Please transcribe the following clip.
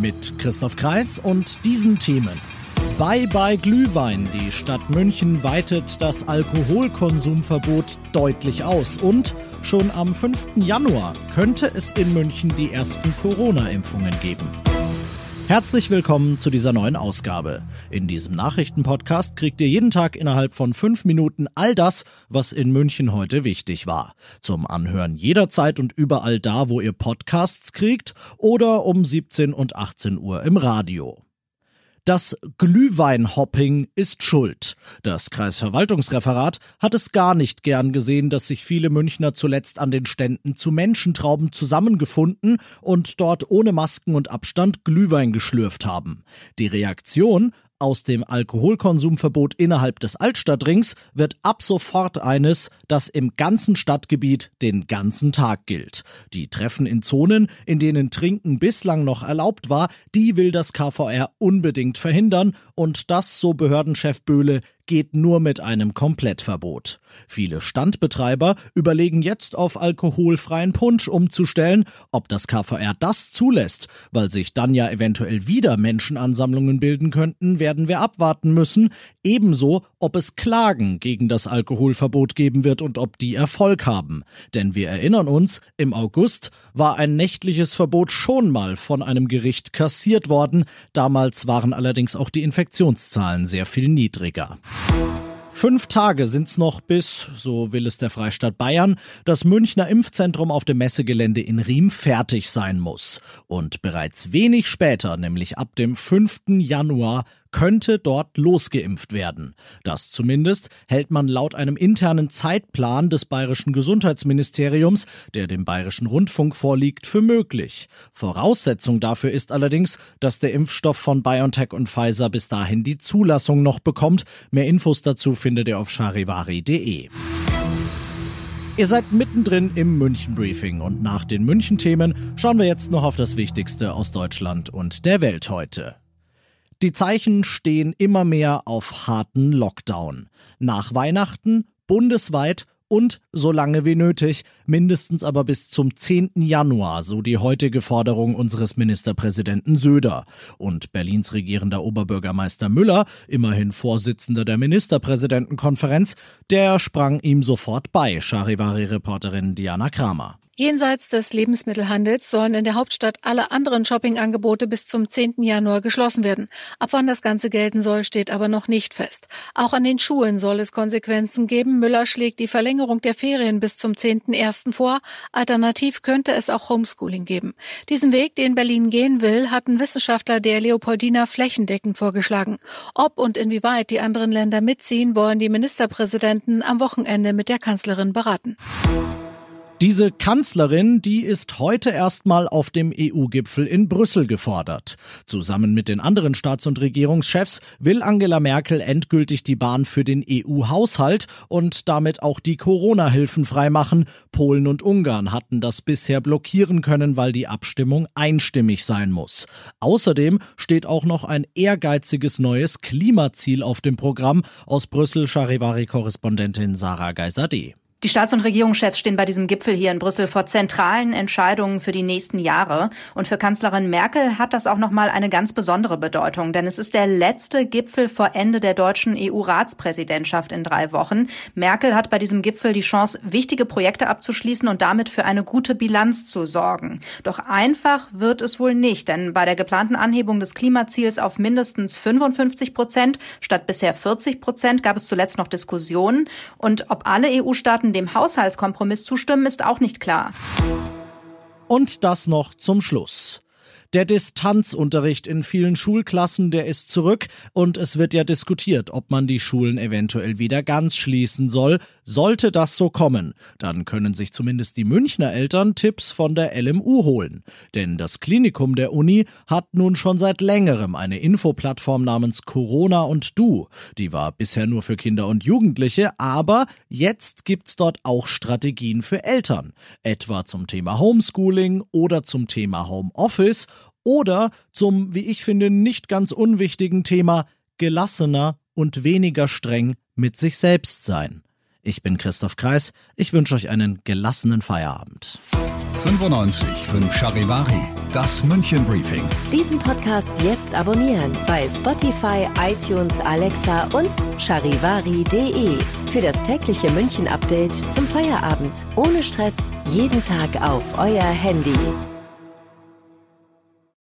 Mit Christoph Kreis und diesen Themen. Bye bye Glühwein. Die Stadt München weitet das Alkoholkonsumverbot deutlich aus. Und schon am 5. Januar könnte es in München die ersten Corona-Impfungen geben. Herzlich willkommen zu dieser neuen Ausgabe. In diesem Nachrichtenpodcast kriegt ihr jeden Tag innerhalb von fünf Minuten all das, was in München heute wichtig war. Zum Anhören jederzeit und überall da, wo ihr Podcasts kriegt oder um 17 und 18 Uhr im Radio. Das Glühweinhopping ist schuld. Das Kreisverwaltungsreferat hat es gar nicht gern gesehen, dass sich viele Münchner zuletzt an den Ständen zu Menschentrauben zusammengefunden und dort ohne Masken und Abstand Glühwein geschlürft haben. Die Reaktion aus dem Alkoholkonsumverbot innerhalb des Altstadtrings wird ab sofort eines, das im ganzen Stadtgebiet den ganzen Tag gilt. Die Treffen in Zonen, in denen Trinken bislang noch erlaubt war, die will das KVR unbedingt verhindern und das, so Behördenchef Böhle, geht nur mit einem Komplettverbot. Viele Standbetreiber überlegen jetzt auf alkoholfreien Punsch umzustellen. Ob das KVR das zulässt, weil sich dann ja eventuell wieder Menschenansammlungen bilden könnten, werden wir abwarten müssen. Ebenso, ob es Klagen gegen das Alkoholverbot geben wird und ob die Erfolg haben. Denn wir erinnern uns, im August war ein nächtliches Verbot schon mal von einem Gericht kassiert worden. Damals waren allerdings auch die Infektionszahlen sehr viel niedriger. Fünf Tage sind's noch bis, so will es der Freistaat Bayern, das Münchner Impfzentrum auf dem Messegelände in Riem fertig sein muss. Und bereits wenig später, nämlich ab dem 5. Januar, könnte dort losgeimpft werden. Das zumindest hält man laut einem internen Zeitplan des bayerischen Gesundheitsministeriums, der dem bayerischen Rundfunk vorliegt, für möglich. Voraussetzung dafür ist allerdings, dass der Impfstoff von BioNTech und Pfizer bis dahin die Zulassung noch bekommt. Mehr Infos dazu findet ihr auf charivari.de. Ihr seid mittendrin im München Briefing und nach den München Themen schauen wir jetzt noch auf das Wichtigste aus Deutschland und der Welt heute. Die Zeichen stehen immer mehr auf harten Lockdown. Nach Weihnachten bundesweit und so lange wie nötig, mindestens aber bis zum 10. Januar, so die heutige Forderung unseres Ministerpräsidenten Söder. Und Berlins regierender Oberbürgermeister Müller, immerhin Vorsitzender der Ministerpräsidentenkonferenz, der sprang ihm sofort bei, Charivari-Reporterin Diana Kramer. Jenseits des Lebensmittelhandels sollen in der Hauptstadt alle anderen Shoppingangebote bis zum 10. Januar geschlossen werden. Ab wann das Ganze gelten soll, steht aber noch nicht fest. Auch an den Schulen soll es Konsequenzen geben. Müller schlägt die Verlängerung der Ferien bis zum 10.01. vor. Alternativ könnte es auch Homeschooling geben. Diesen Weg, den Berlin gehen will, hatten Wissenschaftler der Leopoldina flächendeckend vorgeschlagen. Ob und inwieweit die anderen Länder mitziehen, wollen die Ministerpräsidenten am Wochenende mit der Kanzlerin beraten. Diese Kanzlerin, die ist heute erstmal auf dem EU-Gipfel in Brüssel gefordert. Zusammen mit den anderen Staats- und Regierungschefs will Angela Merkel endgültig die Bahn für den EU-Haushalt und damit auch die Corona-Hilfen freimachen. Polen und Ungarn hatten das bisher blockieren können, weil die Abstimmung einstimmig sein muss. Außerdem steht auch noch ein ehrgeiziges neues Klimaziel auf dem Programm aus Brüssel Charivari-Korrespondentin Sarah Geiser-D. Die Staats- und Regierungschefs stehen bei diesem Gipfel hier in Brüssel vor zentralen Entscheidungen für die nächsten Jahre. Und für Kanzlerin Merkel hat das auch nochmal eine ganz besondere Bedeutung, denn es ist der letzte Gipfel vor Ende der deutschen EU-Ratspräsidentschaft in drei Wochen. Merkel hat bei diesem Gipfel die Chance, wichtige Projekte abzuschließen und damit für eine gute Bilanz zu sorgen. Doch einfach wird es wohl nicht, denn bei der geplanten Anhebung des Klimaziels auf mindestens 55 Prozent statt bisher 40 Prozent gab es zuletzt noch Diskussionen. Und ob alle EU-Staaten Staaten dem Haushaltskompromiss zustimmen, ist auch nicht klar. Und das noch zum Schluss. Der Distanzunterricht in vielen Schulklassen, der ist zurück und es wird ja diskutiert, ob man die Schulen eventuell wieder ganz schließen soll. Sollte das so kommen, dann können sich zumindest die Münchner Eltern Tipps von der LMU holen. Denn das Klinikum der Uni hat nun schon seit längerem eine Infoplattform namens Corona und Du. Die war bisher nur für Kinder und Jugendliche, aber jetzt gibt's dort auch Strategien für Eltern. Etwa zum Thema Homeschooling oder zum Thema Homeoffice oder zum, wie ich finde, nicht ganz unwichtigen Thema gelassener und weniger streng mit sich selbst sein. Ich bin Christoph Kreis, ich wünsche euch einen gelassenen Feierabend. 95 5 Charivari, das München Briefing. Diesen Podcast jetzt abonnieren bei Spotify, iTunes, Alexa und charivari.de. Für das tägliche München Update zum Feierabend. Ohne Stress, jeden Tag auf euer Handy.